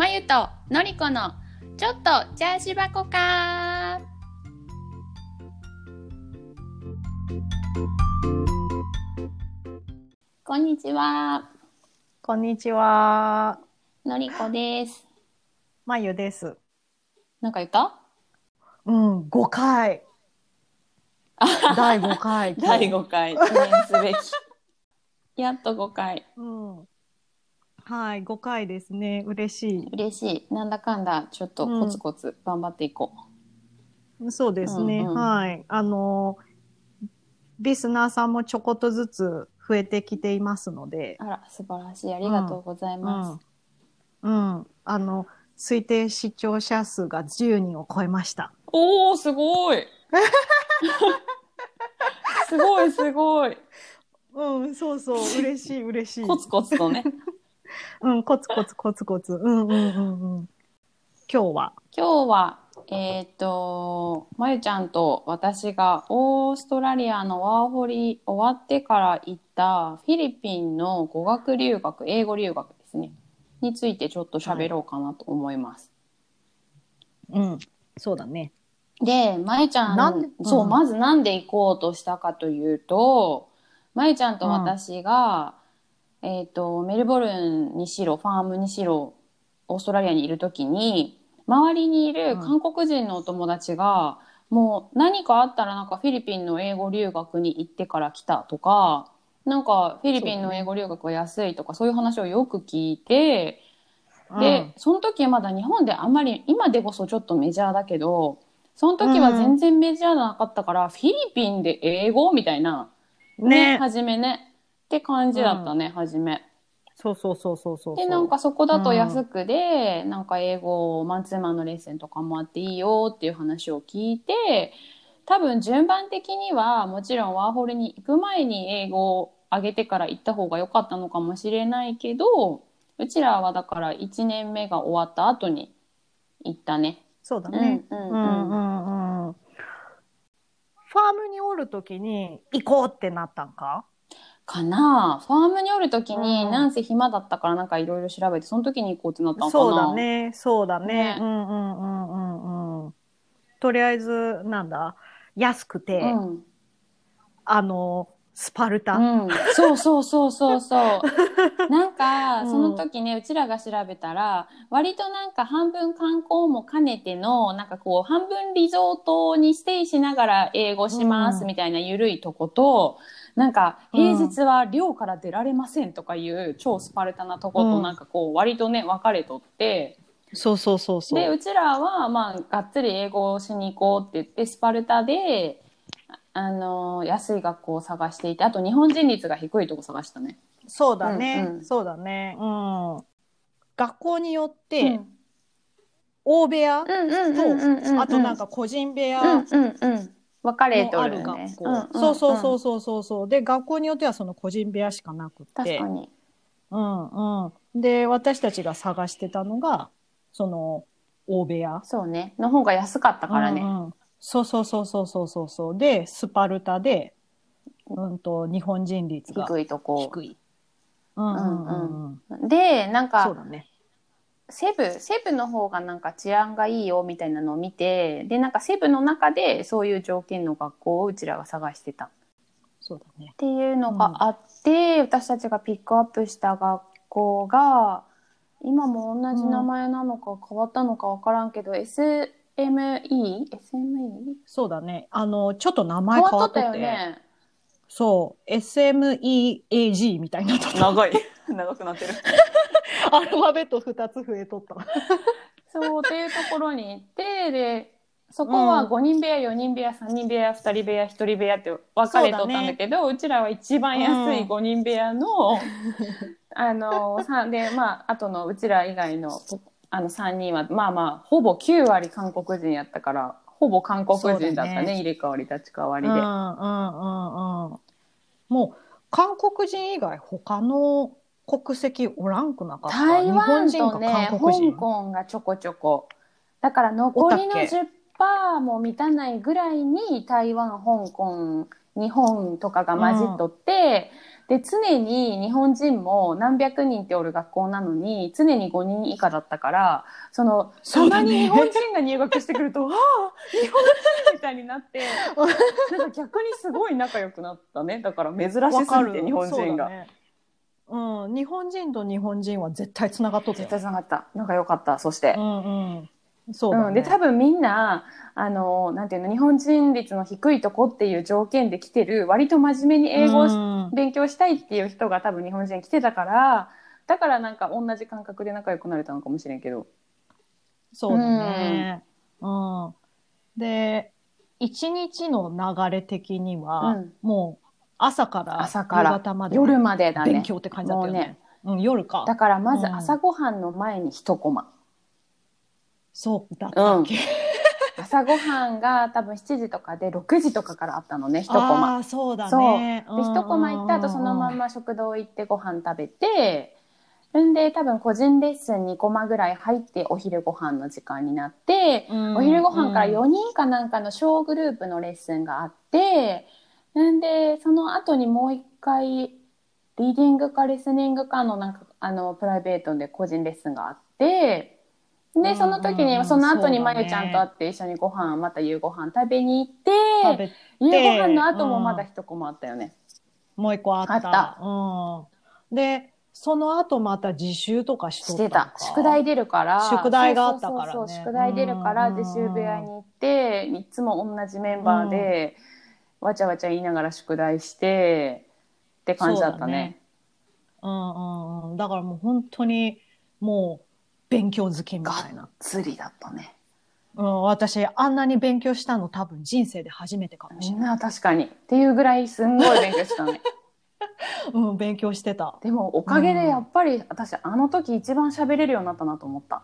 まゆとのりこのちょっとチャーシュ箱かこんにちはこんにちは。のりこですまゆです。なんか言った？うん、5回。第5回。第5回記念すべきやっと5回うん。はい、5回ですね。嬉し嬉しいなんだかんだちょっとコツコツ頑張っていこい。そうですね。うんうんはい。あの、リスナーさんもちょこっとずつ増えてきていますのでう、あら素晴らしいありがとうございます、うん。うん。あの、推定視聴者数が10人を超えました。おー、すごい。すごい、すごい。うん、そうそう。嬉しい、嬉しい。コツコツとね。うん、コツコツコツコツ。うんうんうんうん。今日は、今日は、えっ、と、まゆちゃんと私がオーストラリアのワーホリ終わってから行ったフィリピンの語学留学、英語留学ですね。についてちょっと喋ろうかなと思います。うん、そうだね。で、まゆちゃん、なんで？そう、うんまずなんで行こうとしたかというと、まゆちゃんと私が、えっ、と、メルボルンにしろ、ファームにしろ、オーストラリアにいるときに、周りにいる韓国人のお友達が、もう何かあったらなんかフィリピンの英語留学に行ってから来たとか、なんかフィリピンの英語留学は安いとかそういう話をよく聞いて、で、その時まだ日本であんまり、今でこそちょっとメジャーだけど、その時は全然メジャーなかったから、フィリピンで英語みたいな、うん、ね、ね。初めね。って感じだったね、初め。そうそうそうそうそう。で、なんかそこだと安くで、なんか英語、マンツーマンのレッスンとかもあっていいよっていう話を聞いて、多分順番的には、もちろんワーホルに行く前に英語を上げてから行った方が良かったのかもしれないけど、うちらはだから1年目が終わった後に行ったね。そうだね。うんうんうんうんうん。ファームにおるときに行こうってなったんか？かなファームにおるときに、うんなんせ暇だったからなんかいろいろ調べて、その時に行こうってなったのかなそうだ。ね。そうだね。ねうんうんうんうんうん。とりあえず、なんだ？安くて、うん。あの、スパルタ。うん、そうそうそうそうそう。なんか、うんその時ね、うちらが調べたら、割となんか半分観光も兼ねての、なんかこう、半分リゾートにステイしながら英語しますうんみたいな緩いとこと、なんか、平日は寮から出られませんとかいう超スパルタなとこと、うんなんかこう、割とね、分かれとって、そうそうそうそう。で、うちらは、まあ、がっつり英語をしに行こうって言って、スパルタで、あの、安い学校を探していて、あと日本人率が低いとこ探したね。そうだね、うんうんそうだね。うん。学校によって、うん大部屋？と、あとなんか個人部屋？分かれとるよね。学。校、そうそうそうそうそうそう。で学校によってはその個人部屋しかなくって。確かに。うんうん。で私たちが探してたのがその大部屋。そうね。の方が安かったからね。うんうん。そうそうそうそうそうそう。そうでスパルタでうんと日本人率が低いとこ。低い。うんうん。うんうん。で、なんか、そうだねセブ、セブの方がなんか治安がいいよみたいなのを見て、で、なんかセブの中でそういう条件の学校をうちらが探してた。そうだねっていうのがあって、私たちがピックアップした学校が今も同じ名前なのか変わったのか分からんけど、SME?SME? そうだねあのちょっと名変前変わっとったわっとってよね。そう SMEAG みたいにな長い。長くなってる。アルファベット2つ増えとった。そうっていうところに行って、で、そこは5人部屋、4人部屋、3人部屋、2人部屋、1人部屋って分かれとったんだけど、うちらは一番安いうん5人部屋の、あの、さで、まあ、あとのうちら以外の、あの3人は、まあまあ、ほぼ9割韓国人やったから、ほぼ韓国人だったね、ね入れ替わり立ち替わりで。うんうんうんうん。もう韓国人以外他の国籍おらんくなかった？台湾日本人とね、香。港がちょこちょこ。だから残りのおったっけ？10%も満たないぐらいに台湾、香港、日本とかが混じっとって、で、常に日本人も何百人っておる学校なのに、常に5人以下だったから、その、たまそうだねに日本人が入学してくると、ああ、日本人みたいになって、なんか逆にすごい仲良くなったね。だから珍しすぎて、日本人が。そうん、日本人と日本人は絶対つながっとったよ絶対つながった。仲良かった。そして。うんうんそうだね、うん、で多分みんなあのなんていうの日本人率の低いとこっていう条件で来てる割と真面目に英語を勉強したいっていう人が多分日本人に来てたからだからなんか同じ感覚で仲良くなれたのかもしれんけどそうだね。うん。で、一日の流れ的には、うんもう朝から朝から夕方まで。夜までだね。勉強って感じだったよね。うん、夜か。だからまずうん。朝ごはんの前に一コマ、そうだったっけ？朝ごはんが多分7時とかで6時とかからあったのね一コマ。ああ、そうだそう。ね。で一コマ行った後そのまんま食堂行ってご飯食べてんで多分個人レッスン2コマぐらい入ってお昼ご飯の時間になって、うんお昼ご飯から4うん人かなんかの小グループのレッスンがあってんでその後にもう一回リーディングかリスニングかのなんかあのプライベートで個人レッスンがあってでその時うんうんうん。にその後にまゆちゃんと会って一緒にご飯また夕ご飯食べに行っ食てべ夕ご飯の後もまだ一コマあったよね。もう一個あった。あった。うん。で、その後また自習とかしとしてった。宿題出るから。宿題があったからね。そうそう宿題出るからうんうんうん自習部屋に行っていつも同じメンバーで、わちゃわちゃ言いながら宿題してって感じだったね。うんうんうん。だからもう本当にもう勉強好きみたいな。釣りだったね。うん、私、あんなに勉強したの多分人生で初めてかもしれない。みんな確かに。っていうぐらいすんごい勉強したね うん、勉強してた。でもおかげでやっぱり私あの時一番喋れるようになったなと思った。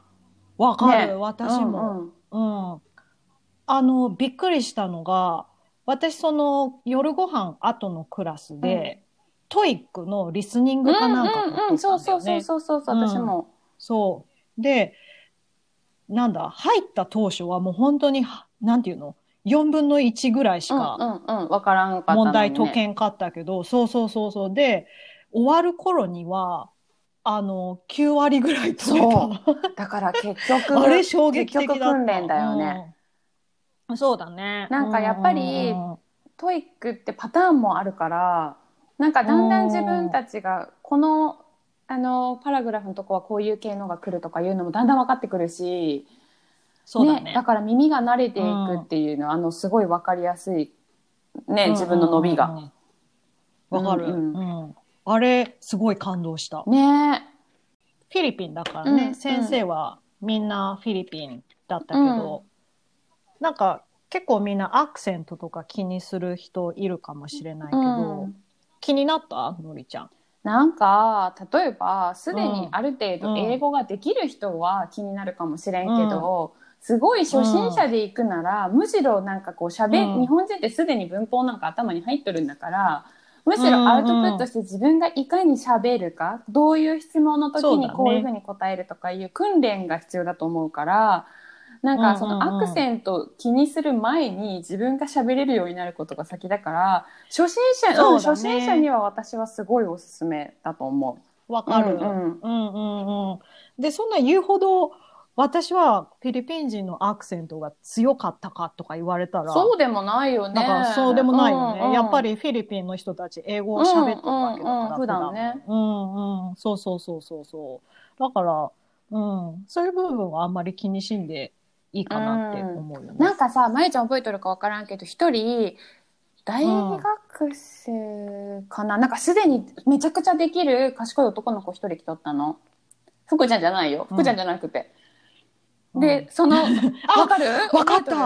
わかる、ね。私も、うん。うん。あの、びっくりしたのが、私その夜ご飯後のクラスで、 TOEICのリスニングかなんかね。うんうんうんそうそうそうそうそう私も、そう。で、なんだ、入った当初はもう本当に、はなんていうの ?4 分の1ぐらいしうんかうんうん分からん問題解けんかったけど、そうそうそうそう。で、終わる頃には、あの、9割ぐらい解けた。だから結局 あれ衝撃的だった。結局訓練だよね、うん。そうだね。なんかやっぱりうんうんうん TOEICってパターンもあるからなんかだんだん自分たちがこのあのパラグラフのとこはこういう系のが来るとかいうのもだんだん分かってくるしそうだね。だから耳が慣れていくっていうのは、あのすごい分かりやすい、ね、自分の伸びが。うんうんうん。わかる、ううんんあれ、すごい感動した。ねフィリピンだからね、うん先生はみんなフィリピンだったけど、なんか結構みんなアクセントとか気にする人いるかもしれないけど、うん。気になった？のりちゃん。なんか例えばすでにうん。ある程度うん。英語ができる人は気になるかもしれんけど、すごい初心者で行くなら、むしろなんかこうしゃべ、うん。日本人ってすでに文法なんか頭に入っとるんだからむしろアウトプットして自分がいかにしゃべるか、どういう質問の時にこういうふうに答えるとかいう訓練が必要だと思うから。なんかそのアクセント気にする前に自分が喋れるようになることが先だから初心者、ね初心者には私はすごいおすすめだと思う。わかる、うんうんうんで、そんな言うほど、私はフィリピン人のアクセントが強かったかとか言われたら、そうでもないよね。なんかそうでもないよね。うんうんやっぱりフィリピンの人たち英語を喋ってるわけだから、うんうんうん普段ね。うんうん。そうそうそうそうそう。だから、うん。そういう部分はあんまり気にしんでいいかなって思うよね。なんかさ、まゆちゃん覚えとるかわからんけど、一人、大学生かな、なんかすでにめちゃくちゃできる賢い男の子一人来とったの。福ちゃんじゃないよ。福ちゃんじゃなくて。うんで、その、あわかる？わかった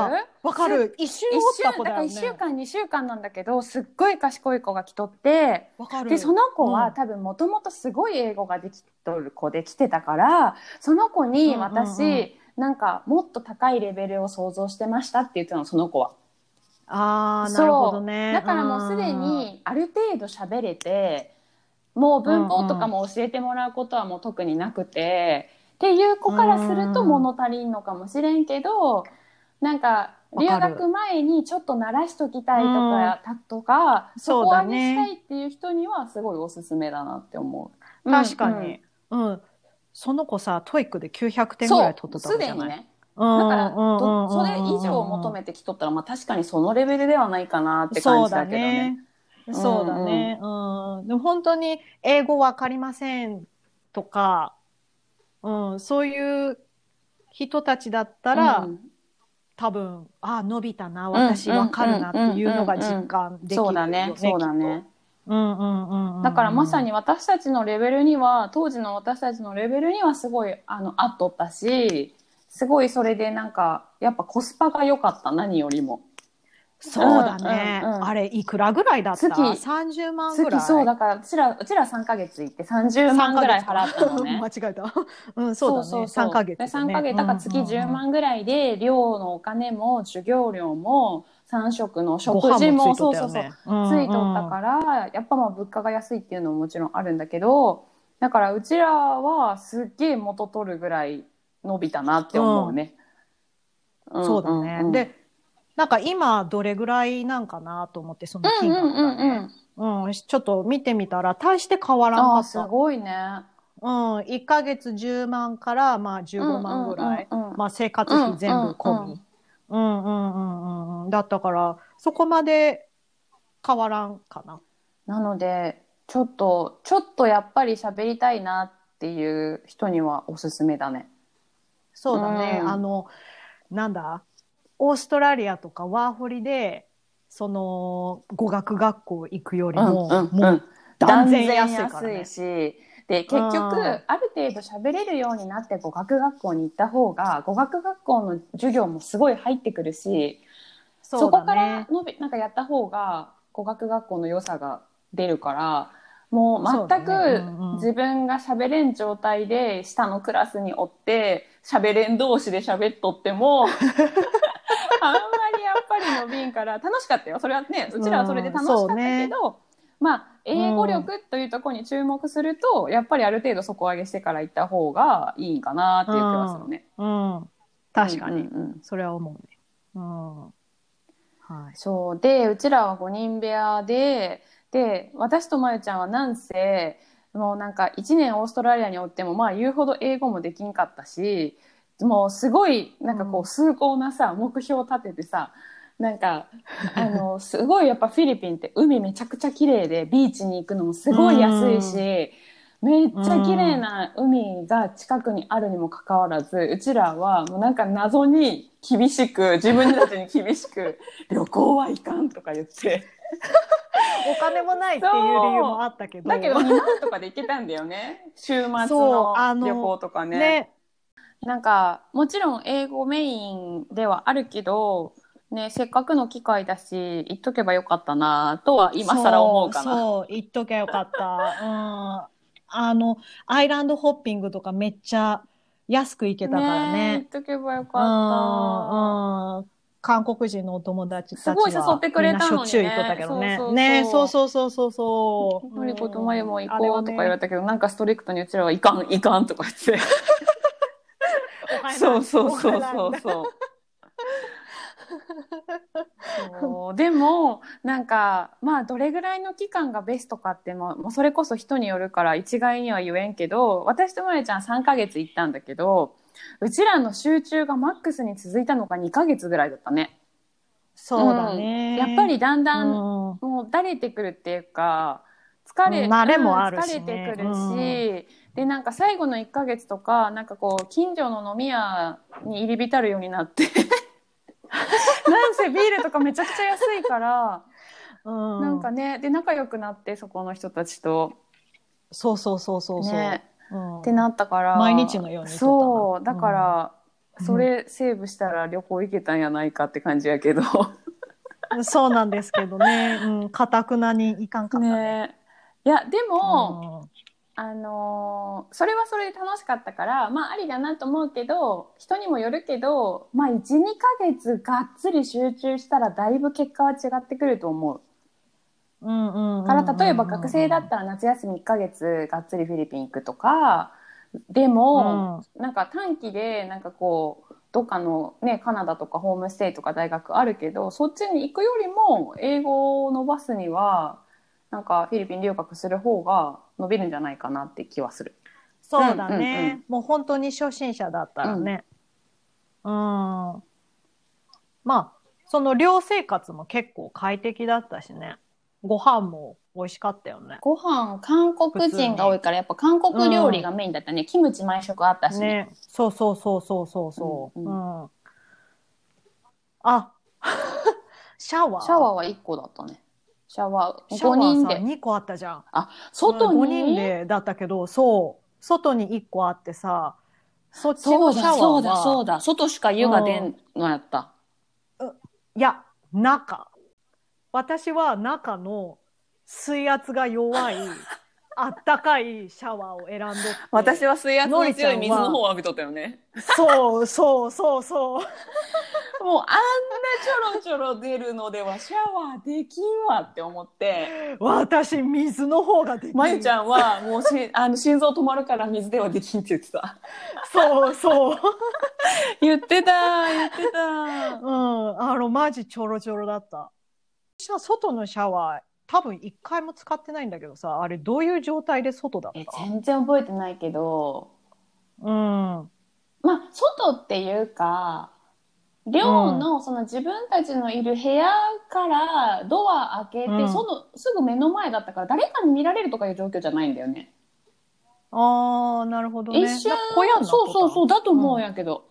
わかる。一瞬一おった週だから子だよね。1週間2週間なんだけどすっごい賢い子が来とってわかる。でその子は、うん多分もともとすごい英語ができとる子で来てたからその子に私、うんうんうんなんかもっと高いレベルを想像してましたって言ってたのその子は。ああ、そうなるほどね。だからもうすでにある程度喋れてもう文法とかも教えてもらうことはもう特になくて、っていう子からするとうん物足りんのかもしれんけどなんか留学前にちょっと慣らしときたいとか、たとか、そうだね底上げしたいっていう人にはすごいおすすめだなって思う。確かうんに。うん。その子さ、 TOEICで900点ぐそうらい取っ、とったすわけじゃない？ね。うんだから、それ以上を求めてきとったら、まあ確かにそのレベルではないかなって感じだけどね。そうだね。うん。でも本当に英語わかりませんとか、うん、そういう人たちだったら、うん多分、あ、伸びたな、私わかるなっていうのが実感できるよそうだね、そうだね。うんうんうんうん。だからまさに私たちのレベルには、当時の私たちのレベルにはすごい、あの、合っとったし、すごいそれでなんか、やっぱコスパが良かった、何よりも。そうだね。うんうんうんあれ、いくらぐらいだった？月 ?30 万ぐらい？月そう、だから、うちら、うちら3ヶ月行って30万ぐらい払ったのね 間。違えた。うん、そうだね。3ヶ月、でね。3ヶ月、だから月10万ぐらいで、寮のお金も、授業料も、3食の食事も、そうそうそう、ついとったから、やっぱまあ物価が安いっていうのももちろんあるんだけど、だからうちらはすっげえ元取るぐらい伸びたなって思うね。んそうだね。んん、で、なんか今どれぐらいなんかなと思って、その金額うんうんうんがね。うん、ちょっと見てみたら、大して変わらんかった。ごいね。うん、1ヶ月10万から、まあ15万ぐらい。うんうんうんうんまあ生活費全部込み。うんうんうんうんうん。だったから、そこまで変わらんかな。なので、ちょっと、ちょっとやっぱり喋りたいなっていう人にはおすすめだね。そうだね。うんあの、なんだ？オーストラリアとかワーホリで、その、語学学校行くよりも、うんうんうんもう断然安いからね。断然安いし、で、結局、うんある程度喋れるようになって語学学校に行った方が、語学学校の授業もすごい入ってくるし、そそうだこからね。伸び、なんかやった方が語学学校の良さが出るから、もそう全くうんうん。自分が喋れん状態で下のクラスにおって喋れん同士で喋っとっても あんまりやっぱり伸びんから楽しかったよ。それはねうちらはそれで楽しかったけど、まあ英語力というところに注目すると、やっぱりある程度底上げしてから行った方がいいんかなっていう気がするね。うん。確かに。うんうんうんそれは思うね。うん。はい。そう。で、うちらは5人部屋で、で、私とまゆちゃんはなんせ、もうなんか1年オーストラリアにおっても、まあ言うほど英語もできんかったし、もうすごい、なんかこうんう、崇高なさ、目標を立ててさ、なんか、あの、すごいやっぱフィリピンって海めちゃくちゃ綺麗で、ビーチに行くのもすごい安いし、めっちゃ綺麗な海が近くにあるにもかかわらず、うちらはもうなんか謎に厳しく、自分たちに厳しく、旅行は行かんとか言って。お金もないっていう理由もあったけど。だけど2万とかで行けたんだよね。週末の旅行とかね。ね。なんか、もちろん英語メインではあるけど、ね、せっかくの機会だし、行っとけばよかったなとは今更思うかな。そう、言っときゃよかった。うん。あの、アイランドホッピングとかめっちゃ安く行けたからね。行っとけばようん、かった。うん。韓国人のお友達たちはすごい誘ってくれたのにねしょっちゅう行ったけどね。そうそうそうね、そうそうそうそうそう。のりことまゆも行こうとか言われたけど、なんかストリクトにうちらはいかん、いかんとか言って。そうそうそうそうそう。そう。でもなんかまあどれぐらいの期間がベストかってももうそれこそ人によるから一概には言えんけど私とまゆちゃん3ヶ月行ったんだけどうちらの集中がマックスに続いたのが2ヶ月ぐらいだったね。そうだね。うん。やっぱりだんだん、うん。もうだれてくるっていうか疲れ,、うん慣れもあるしね。疲れてくるし、うんでなんか最後の1ヶ月とかなんかこう近所の飲み屋に入り浸るようになって なんせビールとかめちゃくちゃ安いから、うん。なんかねで仲良くなってそこの人たちと。そうそうそうそうそう。ね。うん。ってなったから毎日のようにそうだから、うん。それセーブしたら旅行行けたんやないかって感じやけど。そうなんですけどね。うん、かたくなにいかんかったね。ね。いやでも、うんあのーそれはそれで楽しかったからまあありだなと思うけど人にもよるけどまあ12ヶ月がっつり集中したらだいぶ結果は違ってくると思う。うんうんうんから例えば学生だったら夏休み1ヶ月がっつりフィリピン行くとかでも、なんか短期でなんかこうどっかのねカナダとかホームステイとか大学あるけどそっちに行くよりも英語を伸ばすにはなんかフィリピン留学する方が伸びるんじゃないかなって気はする。そうだね、うんうんうんもう本当に初心者だったらね。うん。まあ、その寮生活も結構快適だったしね。ご飯も美味しかったよね。ご飯韓国人が多いからやっぱ韓国料理がメインだったね、キムチ毎食あったしねね。そうそうそうそうそうそう。ううんん。あ、シャワー？シャワーは1個だったねシャワー5シャワーさ人で2個あったじゃん。外に？5人でだったけど、そう。外に1個あってさ、そっちのシャワーは。だそうだそうだ外しか湯が出んのやった、いや、中。私は中の水圧が弱い、あったかいシャワーを選んどって。私は水圧の強い水の方を浴びとったよねそうそうそうそう。もうあんなちょろちょろ出るのではシャワーできんわって思って私、水の方ができる。まゆちゃんはもうしあの心臓止まるから水ではできんって言ってたそうそう。言ってた言ってたうん。あの、マジちょろちょろだった。私は外のシャワー、多分一回も使ってないんだけどさ、あれどういう状態で外だっえた全然覚えてないけどうん。まあ外っていうか寮のその自分たちのいる部屋からドア開けて、うんそのすぐ目の前だったから誰かに見られるとかいう状況じゃないんだよね。ああ、なるほどね。一瞬小屋になっとった？そうそうそうだと思うんやけど、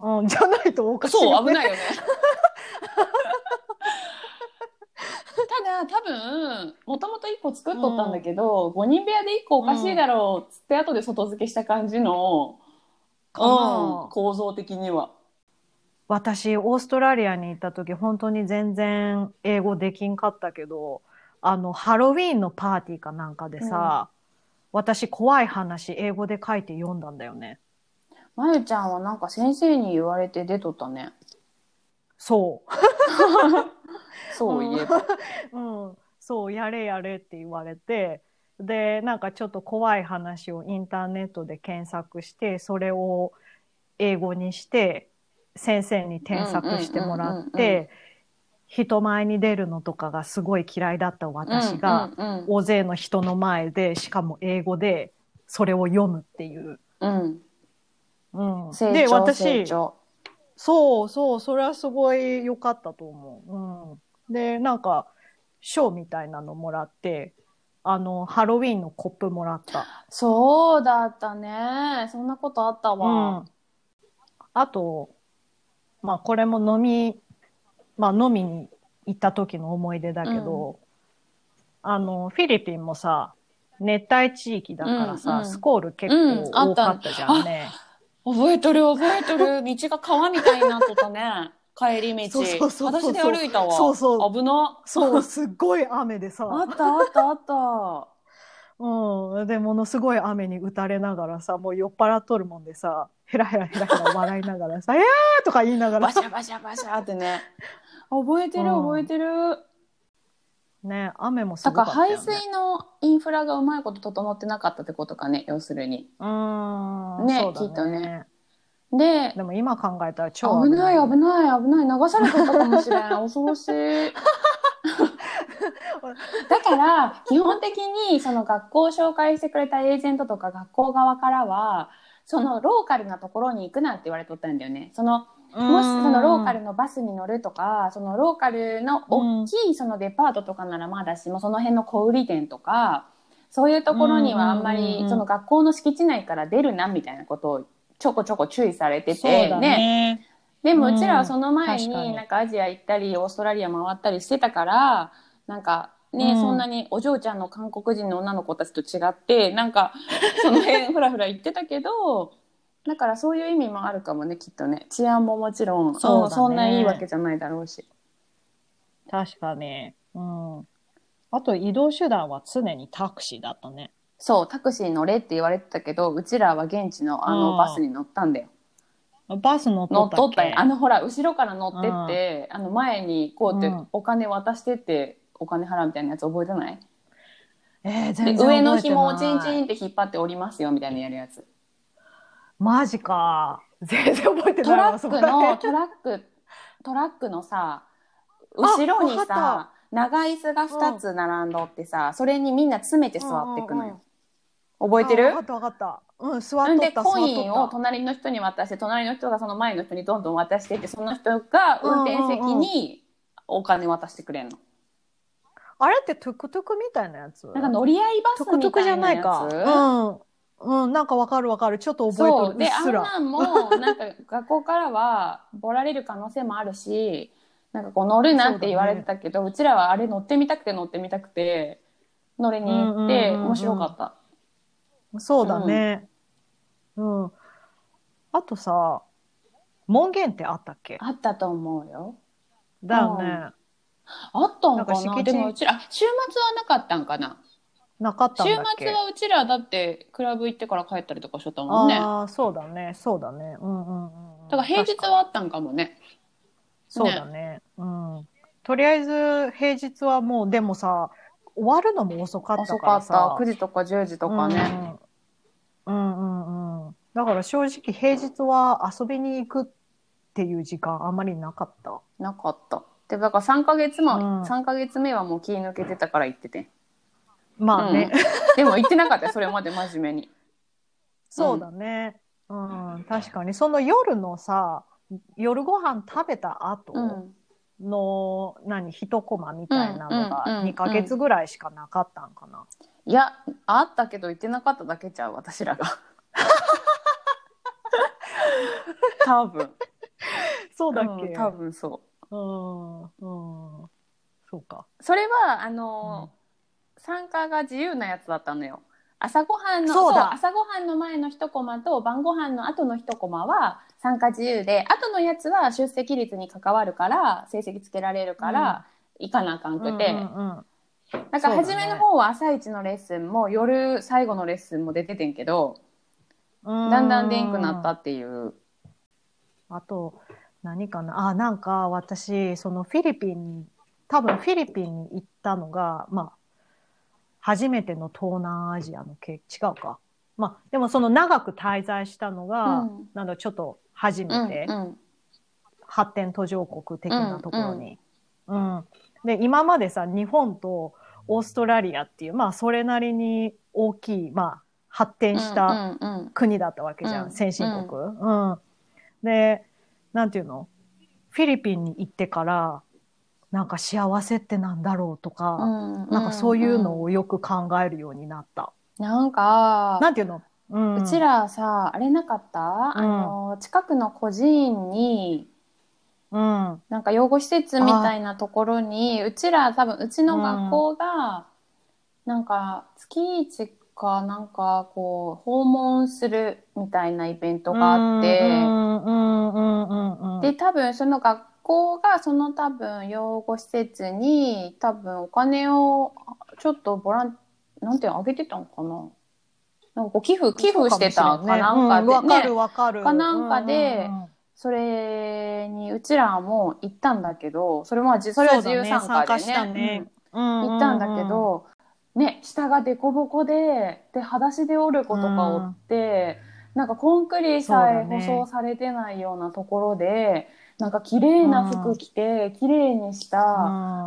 うん。うん、じゃないとおかしいそう。危ないよね。多分もともと1個作っとったんだけど、5人部屋で1個おかしいだろうっつって後で外付けした感じの、うん構造的には。私、オーストラリアに行った時、本当に全然英語できんかったけど、あの、ハロウィーンのパーティーかなんかでさ、私、怖い話、英語で書いて読んだんだよね。まゆちゃんはなんか先生に言われて出とったね。そう。そういえば。うん、そう、やれやれって言われて、で、なんかちょっと怖い話をインターネットで検索して、それを英語にして、先生に添削してもらっうんうんうんうんうんて、人前に出るのとかがすごい嫌いだった私が、うんうん大勢の人の前で、しかも英語で、それを読むっていう。うん、うん、成で、私、長。そうそう、それはすごい良かったと思う。うん。で、なんか、賞みたいなのもらって、あの、ハロウィーンのコップもらった。そうだったね。そんなことあったうわ。ん。あと、まあ、これも飲み、まあ、飲みに行った時の思い出だけど、あの、フィリピンもさ、熱帯地域だからさ、うんうんスコール結構多かったじゃんね。覚えとる覚えとる。道が川みたいになっとったね。帰り道。そうそう私で歩いたわ。そうそう危な。そう、すっごい雨でさ。あったあったあった。うん。で、ものすごい雨に打たれながらさ、もう酔っ払っとるもんでさ、ヘラヘラヘラヘラ笑いながらさ、えーとか言いながらバシャバシャバシャってね。覚えてるうん覚えてる。ね、雨もすごからったよ、ね。排水のインフラがうまいこと整ってなかったってことかね、要するに。うーん。ねそうだきっとね。で、でも今考えたら超危ない危い。ない危ない。流されとったかもしれん。恐ろしい。だから基本的にその学校を紹介してくれたエージェントとか学校側からはそのローカルなところに行くなって言われとったんだよね。そのもしそのローカルのバスに乗るとかそのローカルの大きいそのデパートとかならまだしもその辺の小売店とかそういうところにはあんまりその学校の敷地内から出るなみたいなことをちょこちょこ注意されててねね。でもうちらはその前にになんかアジア行ったりオーストラリア回ったりしてたからなんかね、うんそんなにお嬢ちゃんの韓国人の女の子たちと違ってなんか その辺ふらふら行ってたけどだからそういう意味もあるかもねきっとね治安ももちろんそうだねんそんないいわけじゃないだろうし確かに。うん。あと移動手段は常にタクシーだったね。そうタクシー乗れって言われてたけどうちらは現地のあうんのバスに乗ったんだよ。バス乗っと乗っとったあのほら後ろから乗ってって、あの前にこうやってうん。お金渡してってお金払うみたいなやつ覚えてない？えー、で全然上の覚えてない。紐をチンチンって引っ張って降りますよみたいなやるやつ。マジか。全然覚えてトないわ、ラックの、トラック、トラックのさ、後ろにわかさ、長椅子が2つ並んどってさ、それにみんな詰めて座っていくのよ。覚えてる？あわかったわかった。うん、座っとった、コインを。隣の人に渡して隣の人がその前の人にどんどん渡していってその人が運転席にお金渡してくれんの。あれってトゥクトゥクみたいなやつ？なんか乗り合いバトゥクトゥクじスみたいなやゃないか。つ。うん。うん、なんかわかるわかる。ちょっと覚えそう。とる。うで、あ。んなんも、なんか学校からは、ボられる可能性もあるし、なんかこう乗るなって言われてたけど、うちらはあれ乗ってみたくて乗ってみたくて、乗りに行って、面白かった。そうだね。うん。あとさ、門限ってあったっけ？あったと思うよ。だよね。あったんかな？なでもうちら、あ週末はなかったんかな？なかったん週だっけ？末はうちらだってクラブ行ってから帰ったりとかしとったもんね。だああ、そうだね。そうだね。うんうんうんうん。から平日はあったんかもね。そうだね。うん。とりあえず、平日はもう、でもさ、終わるのも遅かった遅かった。からさ。9時とか10時とかね。うん。うんうんうん。だから正直平日は遊びに行くっていう時間あんまりなかった。なかった。で、だから3ヶ月も、うん3ヶ月目はもう気抜けてたから行ってて。まあね。でも行ってなかったよ、それまで真面目に。そうだね。うん、確かに。その夜のさ、夜ご飯食べた後うん。の、何、一コマみたいなのうんうんがうん2ヶ月ぐらいしかなかったんかな。いや、あったけど行ってなかっただけちゃう、私らが。多分。そうだっけ？うん多分そう。うん、うん。そうか。それは、あのー参加が自由なやつだったのよ。朝ごはんの、朝ごはんの前の一コマと晩ごはんの後の一コマは参加自由で、後のやつは出席率に関わるから、成績つけられるから、行かなあかんくて。うんうんうんなんか初めの方は朝一のレッスンも夜最後のレッスンも出ててんけど、うんだんだんでんくなったっていう。あと、何かな？あ、なんか私、そのフィリピンに、多分フィリピンに行ったのが、まあ、初めての東南アジアの系、違うか。まあ、でもその長く滞在したのが、うんなんだ、ちょっと初うんめて、うん発展途上国的なところに。うん、で、今までさ、日本とオーストラリアっていう、まあ、それなりに大きい、まあ、発展した、うんうんうん。国だったわけじゃん、うん。先進国。うん。で、なんていうの？フィリピンに行ってから、なんか幸せってなんだろうとか、うんなんかそういうのんをよく考えるようになった。なんか、なんていうの？うん。うちらさ、あれなかった、あの、近くの孤児院に、うん。なんか養護施設みたいなところに、うちら多分、うちの学校が、なんか月一かなんかこう、訪問するみたいなイベントがあって。で、多分その学校がその多分養護施設に多分お金をちょっとボラン、なんていうの、あげてたのかな？なんか寄付、寄付してたかなんかで、うんわかるかる。かなんかでうんうんうんそれにうちらも行ったんだけど、それもじそれは自由参加でね。ね。うん。行ったんだけど、ね、下が凸凹で、で、裸足でおる子とかおって、なんかコンクリさえ舗装されてないようなところで、なんか綺麗な服着て、綺麗にした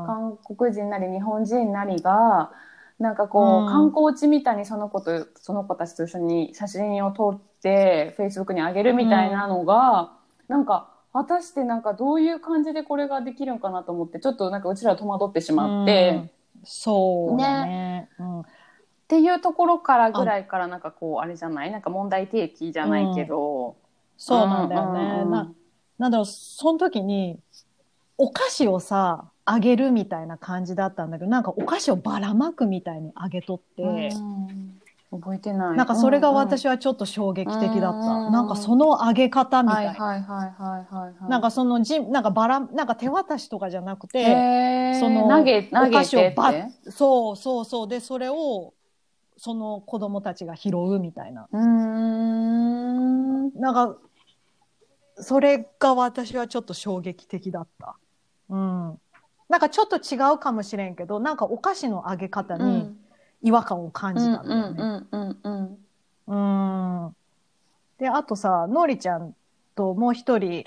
韓国人なり日本人なりが、なんかこう、うん。観光地みたいにその子と、その子たちと一緒に写真を撮って、Facebook に上げるみたいなのが、なんか、果たしてなんかどういう感じでこれができるんかなと思って、ちょっとなんかうちら戸惑ってしまって、うん。そうだね。うん。っていうところからぐらいからなんかこうあれじゃない？なんか問題提起じゃないけど、そうなんだよね。うんうん。ななんだろう、その時に、お菓子をさ、あげるみたいな感じだったんだけど、なんかお菓子をばらまくみたいにあげとって、うん覚えてないなんかそれがは私はちょっと衝撃的だった。うんなんかそのあげ方みたいな。はいはいはいはいはいはいなんかそのじ、なんかばら、なんか手渡しとかじゃなくて、その投げ投おげてそうそうそう。で、それを、その子供たちが拾うみたいな。うーんなんか、それが私はちょっと衝撃的だった。うん。なんかちょっと違うかもしれんけど、なんかお菓子のあげ方にうん違和感を感じたんだよね。うんうんうんうんうん。で、ああとさ、のりちゃんともう一人、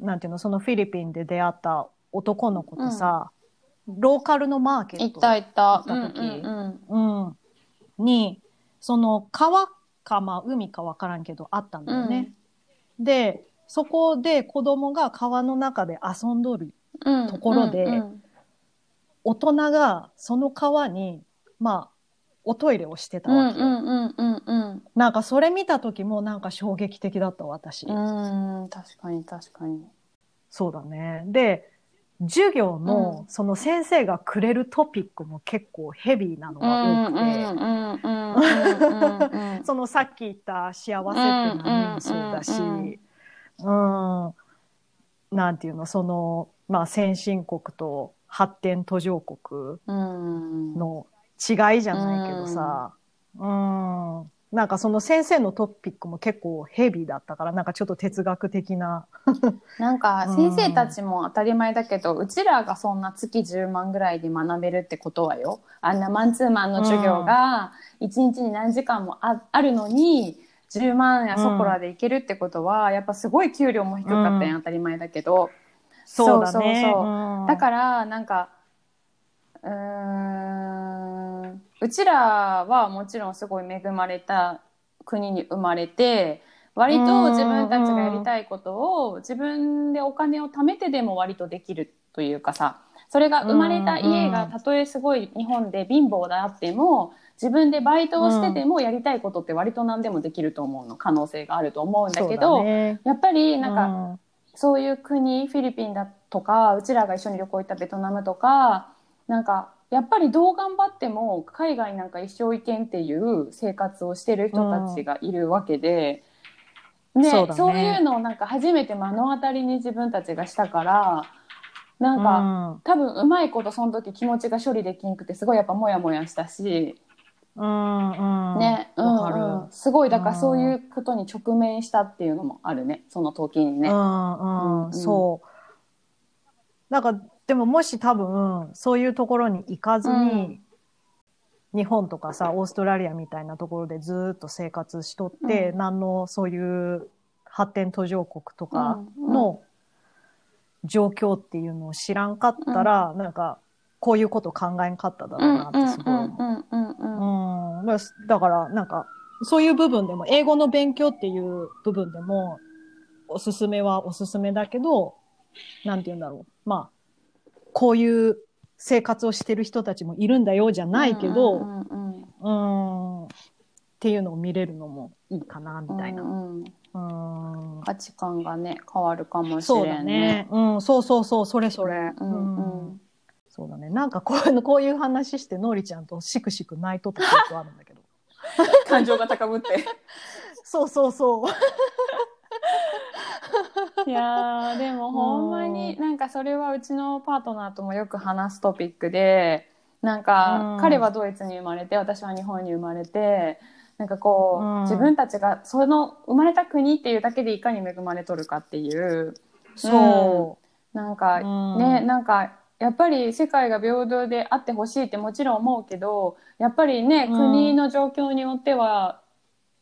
なんていうの、そのフィリピンで出会った男の子とさ、ローカルのマーケット行った行った。時うんうんうん、に、その川か、まあ海かわからんけど、あったんだよね。で、そこで子供が川の中で遊んどるうん。ところでうんうん大人がその川に、まあ、おトイレをしてたうんわけよ。うんうんうんうんなんかそれ見た時もなんか衝撃的だった私。うん。うん、確かに確かに。そうだね。で、授業の、その先生がくれるトピックも結構ヘビーなのが多くて、そのさっき言った幸せって何もそうだし、うん、なんていうの、その、まあ先進国と発展途上国うんの違いじゃないけどさ、うん、なんかその先生のトピックも結構ヘビーだったから、なんかちょっと哲学的な。なんか先生たちも当たり前だけど、うちらがそんな月10万ぐらいで学べるってことはよ。あんなマンツーマンの授業が1日に何時間もああるのに10万やそこらでいけるってことは、やっぱすごい給料も低かったんん。当たり前だけど。そうだね。そうそう。うん。だからなんかうーんうちらはもちろんすごい恵まれた国に生まれて割と自分たちがやりたいことを自分でお金を貯めてでも割とできるというかさそれが生まれた家がたとえすごい日本で貧乏であっても自分でバイトをしててもやりたいことって割と何でもできると思うの。可能性があると思うんだけどだね。やっぱりなんか、うん。そういう国フィリピンだとかうちらが一緒に旅行行ったベトナムとかなんかやっぱりどう頑張っても海外なんか一生行けんっていう生活をしてる人たちがいるわけで、ねそうだねそういうのをなんか初めて目の当たりに自分たちがしたからなんか、多分うまいことその時気持ちが処理できんくてすごいやっぱモヤモヤしたし、うん、うん、うん。ね、うん。うんすごいだからそういうことに直面したっていうのもあるねその時にね。うんうんうん、そう。なんか、でももし多分、そういうところに行かずに、日本とかさ、オーストラリアみたいなところでずーっと生活しとって、う何のそういう発展途上国とかうんの状況っていうのを知らんかったら、なんか、こういうこと考えんかっただろうなってすごいだから、なんか、そういう部分でも、英語の勉強っていう部分でも、おすすめはおすすめだけど、なんて言うんだろう。まあ、こういう生活をしてる人たちもいるんだよじゃないけど、うんうんっていうのを見れるのもいいかな、みたいな。うんうんうん。価値観がね変わるかもしそうれんだね。うん、そうそうそう、それそれ。うんううんんそうだね。なんかこういうの、こういう話して、のりちゃんとしくしく泣いとったことあるんだけど。感情が高ぶって そうそうそう。いやーでもほんまになんかそれはうちのパートナーともよく話すトピックでなんかうん。彼はドイツに生まれて私は日本に生まれてなんかこう、うん。自分たちがその生まれた国っていうだけでいかに恵まれとるかっていう。そなんかう。うん。ね、なんかやっぱり世界が平等であってほしいってもちろん思うけどやっぱりね、うん。国の状況によっては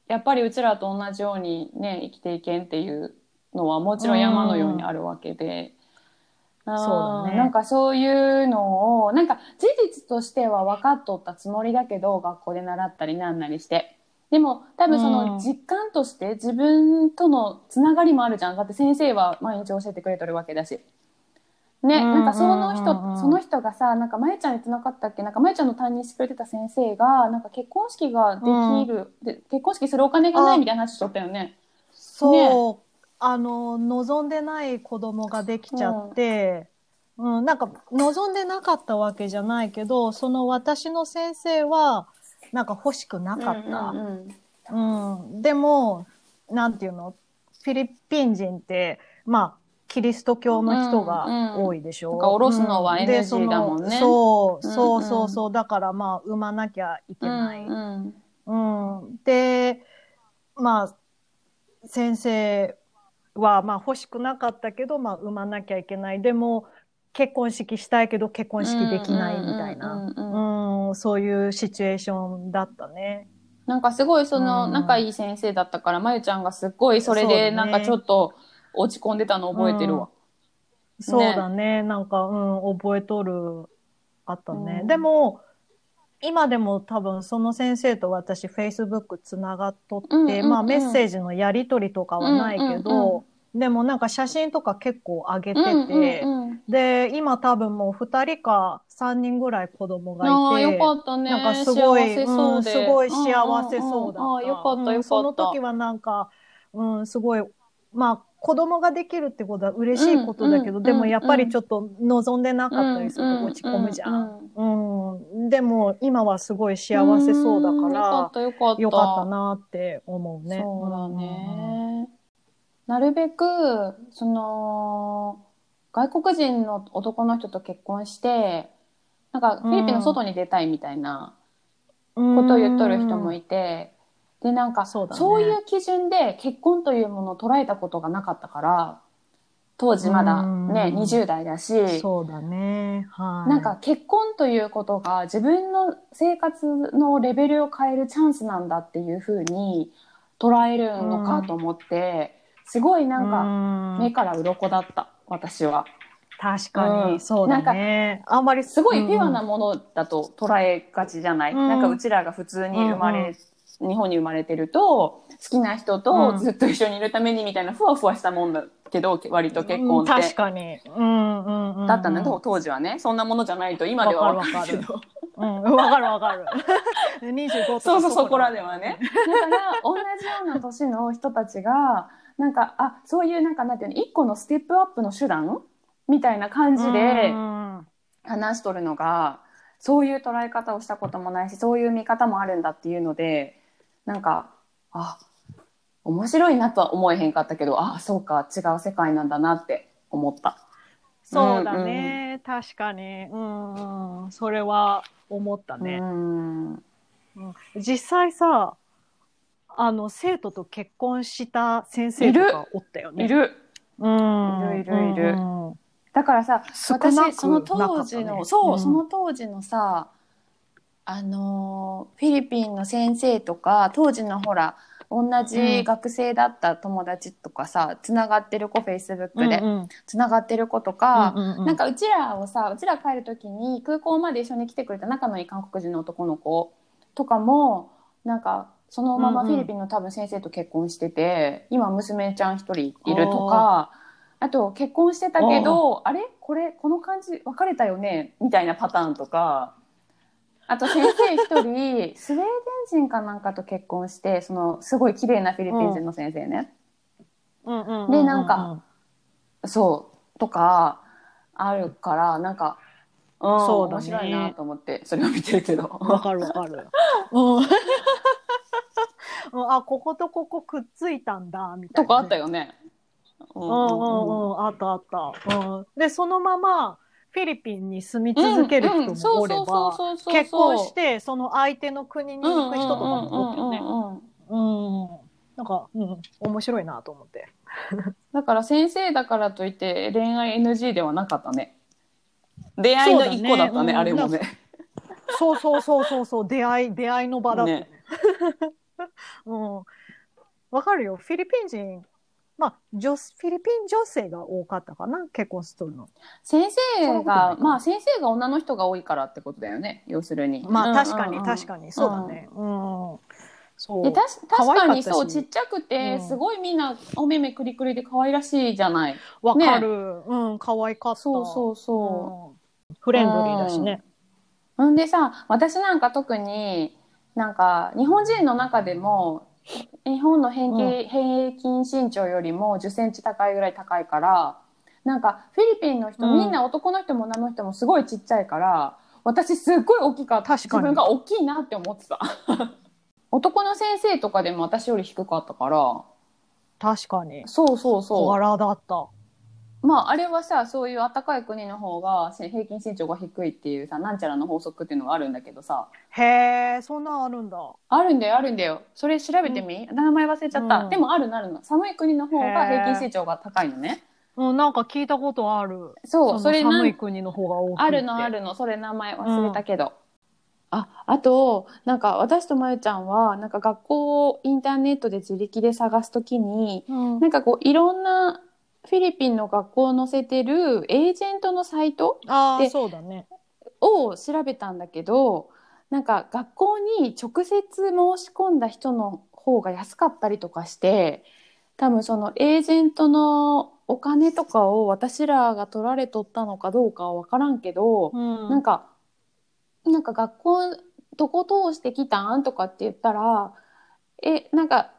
やっぱりうちらと同じようにね生きていけんっていうのはもちろん山のようにあるわけで。そうだね。なんかそういうのをなんか事実としては分かっとったつもりだけど学校で習ったりなんなりして。でも多分そうん。の実感として自分とのつながりもあるじゃん。だって先生は毎日教えてくれとるわけだし。ね、うんなんかその人、うんうん。うんその人がさなんかまゆちゃん言ってなかったっけ？なんかまゆちゃんの担任してくれてた先生がなんか結婚式ができる、で結婚式するお金がないみたいな話しとったよね。そう、あの、望んでない子供ができちゃって、うん、なんか、望んでなかったわけじゃないけど、その私の先生は、なんか欲しくなかった。うんうんうん、でも、なんていうの、フィリピン人って、まあ、キリスト教の人が多いでしょ？うんうんなんか下ろすのはうん。NG だもんね。そう、うん。そうそうそう。だからまあ、産まなきゃいけない。うんうん。うん、で、まあ、先生は、まあ、欲しくなかったけど、まあ、産まなきゃいけない。でも、結婚式したいけど、結婚式できないみたいな、うんそういうシチュエーションだったね。なんかすごいそのうん仲いい先生だったから、まゆちゃんがすっごいそれでなんかちょっと落ち込んでたの覚えてるわ。そうだね。なんか、うん、覚えとる。あったね。うんでも、今でも多分その先生と私、Facebook つながっとって、うんうんうんまあメッセージのやりとりとかはないけど、うんうんでもなんか写真とか結構上げてて、うんうんうんで、今多分もう2人か3人ぐらい子供がいて、よかったね。なんかすごい、うんすごい幸せそうだった。んんんああ、よかった、よかった。うんその時はなんか、うん、すごい、まあ、子供ができるってことは嬉しいことだけど、でもやっぱりちょっと望んでなかったりすると落ち込むじゃん。うんうん、でも今はすごい幸せそうだか、んよからった、よかった。よかったなって思うね。そうだね。なるべく、その、外国人の男の人と結婚して、なんかフィリピンの外に出たいみたいなうん。ことを言っとる人もいて、で、なんか、そうだねそういう基準で結婚というものを捉えたことがなかったから、当時まだね、うん20代だし、そうだね。はい。なんか結婚ということが自分の生活のレベルを変えるチャンスなんだっていうふうに捉えるのかと思って、すごいなんかか目から鱗だった、私は。確かに、うんそうだね。あんまりすごいピュアなものだと捉えがちじゃない、うんなんかうちらが普通に生まれ、日本に生まれてると、好きな人うんとずっと一緒にいるためにみたいなふわふわしたもんだけど、割と結婚って。うん確かに。うんうんうんうん。だったんだ、当時はね。そんなものじゃないと今ではわかるけど。うん、わかるわかる。25とかそうそう、そこらではね。だから、同じような年の人たちが、なんか、あ、そういう、なんか、なんていうの、一個のステップアップの手段みたいな感じでうん話しとるのが、そういう捉え方をしたこともないし、そういう見方もあるんだっていうので、なんか、あ、面白いなとは思えへんかったけど、あ、そうか、違う世界なんだなって思った。そうだね、確かに。うんうん。それは思ったね。うん。うん実際さ、あの、生徒と結婚した先生とかおったよね。い。る。うん。いるいるいるうんだからさ私その当時の、そう、うんその当時のさあのーフィリピンの先生とか当時のほら同じ学生だった友達とかさつながってる子フェイスブックでつながってる子とか、うなんかうちらをさうちら帰る時に空港まで一緒に来てくれた仲のいい韓国人の男の子とかもなんかそのままフィリピンの多分先生と結婚してて、今娘ちゃん一人いるとかあと結婚してたけどあれ？これこの感じ別れたよね？みたいなパターンとかあと先生一人 スウェーデン人かなんかと結婚してそのすごい綺麗なフィリピン人の先生ね。うんうんうんうんでなんかそうとかあるからなんか、うん、そうだね面白いなと思ってそれを見てるけど。わかるわかる。うん。うんあ、こことここくっついたんだ、みたいな。とかあったよね。ううんうんうん、あったあった。うん。で、そのまま、フィリピンに住み続ける人もおれば、結婚して、その相手の国に行く人とかもおったよね。うん。なんか、うん、面白いなと思って。だから先生だからといって恋愛 NG ではなかったね。出会いの一個だったね、ねあれもね。そうそうそうそうそう、出会い、出会いの場だったね。ね うん。わかるよ。フィリピン人、まあ、女フィリピン女性が多かったかな、結婚するの。先生が、まあ先生が女の人が多いからってことだよね、要するに。まあ、うん確かに、うん確かに、そうだね。うん。そう。でたし確かにそうちっちゃくて、うんすごいみんなお目目くりくりで可愛らしいじゃない。わかる。うん、可愛かった。そうそうそう。うんフレンドリーだしね。ほんでさ私なんか特になんか日本人の中でも日本の平均,、平均身長よりも1 0センチ高いぐらい高いからなんかフィリピンの人、うん。みんな男の人も女の人もすごいちっちゃいから私すっごい大きかった。確かに。自分が大きいなって思ってた。男の先生とかでも私より低かったから。確かに。そうそう小そう。柄だった。まああれはさそういう暖かい国の方が平均身長が低いっていうさなんちゃらの法則っていうのがあるんだけどさ。へえ、そんなんあるんだ。あるんだよあるんだよ。それ調べてみ、名前忘れちゃった、うん。でもあるのあるの。寒い国の方が平均身長が高いのね。うん、なんか聞いたことある。そうそのれなん寒い国の方が多くて。あるのあるの。それ名前忘れたけど、ああとなんか私とまゆちゃんはなんか学校をインターネットで自力で探すときにうん。なんかこういろんなフィリピンの学校を載せてるエージェントのサイトあそうだね。を調べたんだけどなんか学校に直接申し込んだ人の方が安かったりとかして多分そのエージェントのお金とかを私らが取られとったのかどうかは分からんけど、うん。なんかなんか学校どこ通してきたんとかって言ったらえなんか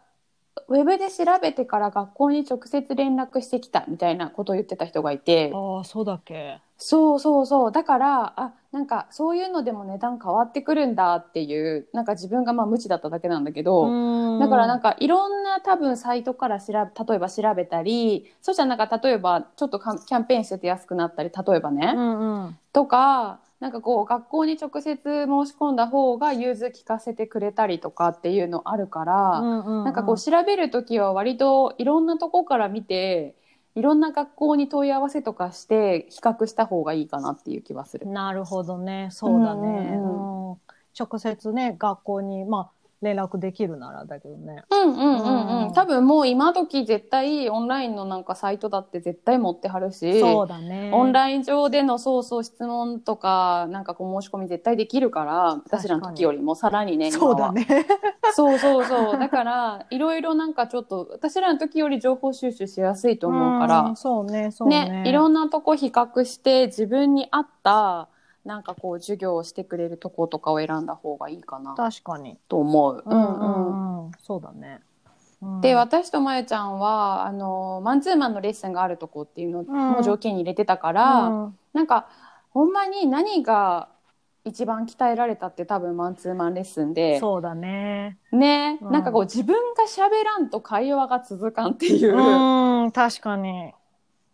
ウェブで調べてから学校に直接連絡してきたみたいなことを言ってた人がいて。ああ、そうだっけ。そうそうそうだからあなんかそういうのでも値段変わってくるんだっていうなんか自分がまあ無知だっただけなんだけど、だからなんか、かいろんな多分サイトから調べ例えば調べたりそしたらなんか例えばちょっとかキャンペーンしてて安くなったり例えばね、うんうん。とかなんかこう学校に直接申し込んだ方が融通聞かせてくれたりとかっていうのあるから、ななんかこう調べる時は割といろんなとこから見ていろんな学校に問い合わせとかして比較した方がいいかなっていう気はする。なるほどね。そうだね。うんうん直接ね、学校に、まあ、連絡できるならだけどね。うんうんうんううんん。多分もう今時絶対オンラインのなんかサイトだって絶対持ってはるし、そうだね。オンライン上でのそうそう質問とかなんかこう申し込み絶対できるから私らの時よりもさらにねそうだね。そうそうそうだからいろいろなんかちょっと私らの時より情報収集しやすいと思うから、んそうね、そうね。ね、いろんなとこ比較して自分に合ったなんかこう授業をしてくれるとことかを選んだ方がいいかな確かに。と思う。うんうんうん。そうだね。うんで私とまゆちゃんはあのマンツーマンのレッスンがあるとこっていうのも条件に入れてたから、うんなんかほんまに何が一番鍛えられたって多分マンツーマンレッスンでそうだね。ね、うんなんかこう自分が喋らんと会話が続かんっていう。うん、確かに。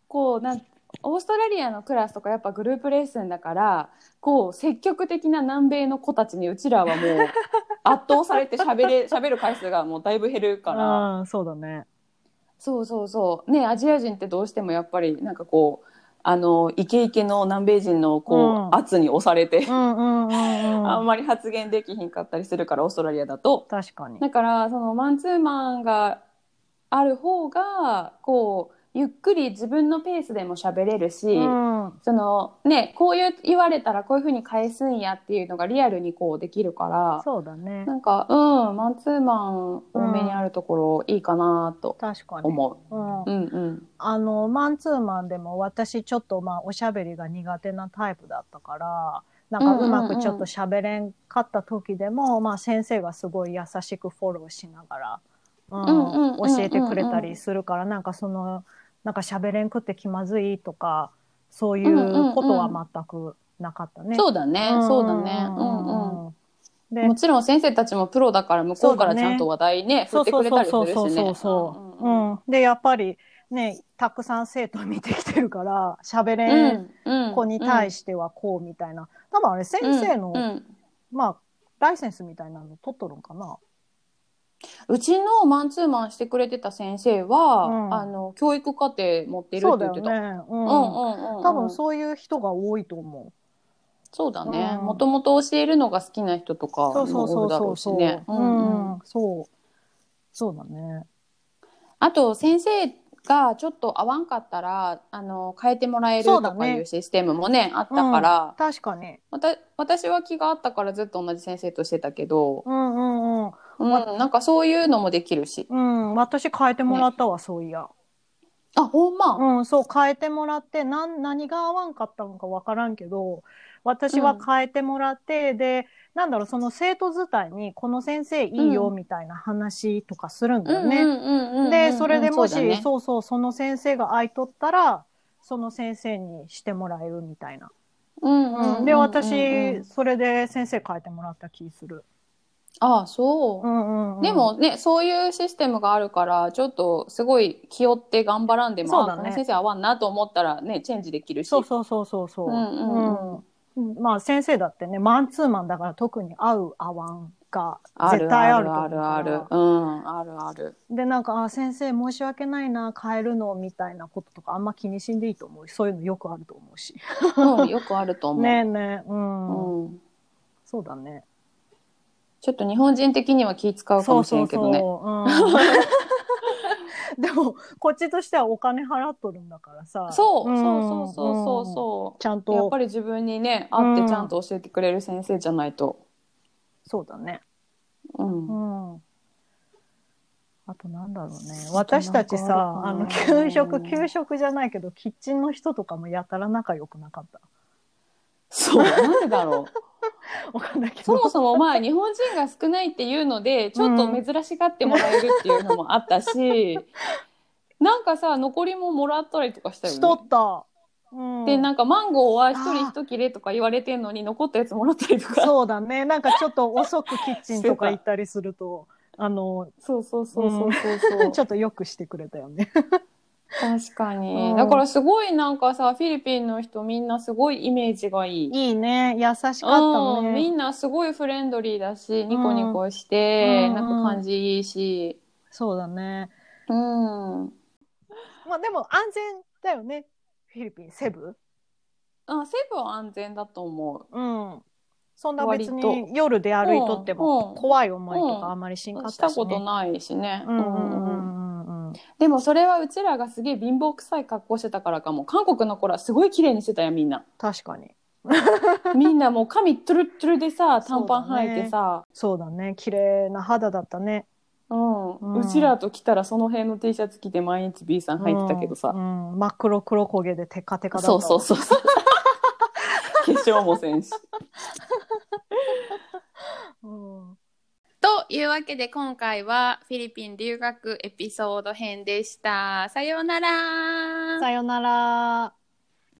こうなんオーストラリアのクラスとかやっぱグループレッスンだからこう積極的な南米の子たちにうちらはもう 圧倒されて喋れ喋る回数がもうだいぶ減るから、うん、そうだね。そうそうそうねアジア人ってどうしてもやっぱりなんかこうあのイケイケの南米人のこう、うん圧に押されて。あんまり発言できひんかったりするからオーストラリアだと。確かに。だからそのマンツーマンがある方がこうゆっくり自分のペースでも喋れるし、うん。そのねこういう言われたらこういうふうに返すんやっていうのがリアルにこうできるからそうだね。なんかうんマンツーマン多めにあるところいいかなと確かに。思うんう。うんうんあの、マンツーマンでも私ちょっとまあおしゃべりが苦手なタイプだったから、なんかうまくちょっと喋れんかった時でも、まあ先生がすごい優しくフォローしながら、うんうんうんうんうん教えてくれたりするから、なんかその、なんか喋れんくって気まずいとか、そういうことは全くなかったね。そうだねんそうだねうんうんでもちろん先生たちもプロだから向こうからちゃんと話題ね振そうそうってくれたりすそうそうるしねそうそう。ううんん。で、やっぱりね、たくさん生徒見てきてるから、喋うれんんうん子に対してはこうみたいな。多分あれ先生の、うんうんまあ、ライセンスみたいなの取っとるんかな。うちのマンツーマンしてくれてた先生は、うんあの教育課程持ってるって言ってた。ね。うん。うんうんうんうん多分そういう人が多いと思そうだね。うんもともと教えるのが好きな人とかう。そうそうそうもおるだろそううそう。しね。ううんうんん。そう。そうだね。あと先生がちょっと合わんかったらあの変えてもらえるとかいうシステムもねあったから、確かに。わた私は気があったからずっと同じ先生としてたけど、うんうんうん。うん、なんかそういうのもできるし。うん。私変えてもらったわ、そういや。あほんま？うん、そう、変えてもらって、なん、何が合わんかったのかわからんけど、私は変えてもらって、で、なんだろう、その生徒自体に、この先生いいよ、みたいな話とかするんだよね。うんうんうんうんうんで、それでもし、そうだねそうそう、その先生が空いとったら、その先生にしてもらえるみたいな。うんうんうんうんで、私、それで先生変えてもらった気する。ああそうう。んうん、うん。でもね、そういうシステムがあるから、ちょっとすごい気負って頑張らんでも、そうだねあこの先生合わんなと思ったらね、チェンジできるし。そうそうそうそうそう。うんうんうんまあ先生だってね、マンツーマンだから特に合う合わんがあ絶るある対あると思うあるある。からうん、あるある。で、なんか、あ、先生申し訳ないな、変えるの、みたいなこととかあんま気にしんでいいと思うし、そういうのよくあると思うし。うん、よくあると思う。ねえねえ、うん。うん。そうだね。ちょっと日本人的には気使うかもしれんけどね。でも、こっちとしてはお金払っとるんだからさ。そう、んそうそうそうそうそう。ちゃんと。やっぱり自分にね、会ってちゃんと教えてくれる先生じゃないと。そうだね。うん。うん。あとなんだろうね。私たちさ、あの、給食、給食じゃないけど、キッチンの人とかもやたら仲良くなかった。そう、なんでだろう。わかんないけど。そもそもまあ日本人が少ないっていうので、ちょっと珍しがってもらえるっていうのもあったし、なんかさ、残りももらったりとかしたよね。しとった。うん、で、なんかマンゴーは一人一切れとか言われてんのに残ったやつもらったりとか。そうだね。なんかちょっと遅くキッチンとか行ったりすると、あの、そうそうそうそうそうそう。ちょっとよくしてくれたよね。確かに、うんだからすごいなんかさ、フィリピンの人みんなすごいイメージがいい。いいね。優しかったうん、みね。んなすごいフレンドリーだし、ニコニコして、うんなんか感じいいし。そうだね。うん。まあでも安全だよね。フィリピン、セブあ、セブは安全だと思う。うん。そんな別に夜で歩いとっても怖い思いとかあんまりしんかっしね。したたことないしね。うんうんでもそれはうちらがすげえ貧乏臭い格好してたからかも。韓国の頃はすごい綺麗にしてたよ、みんな。確かに。みんなもう髪トゥルットゥルでさ、短パン履いてさ。そうだね。綺麗な肌だったね。うん、うんうちらと来たらその辺の T シャツ着て毎日 B さん履いてたけどさ。うんうん真っ黒黒焦げでテカテカだったわ。そうそうそうそう。化粧もせんし。うんというわけで今回はフィリピン留学エピソード編でした。さようなら。さようなら。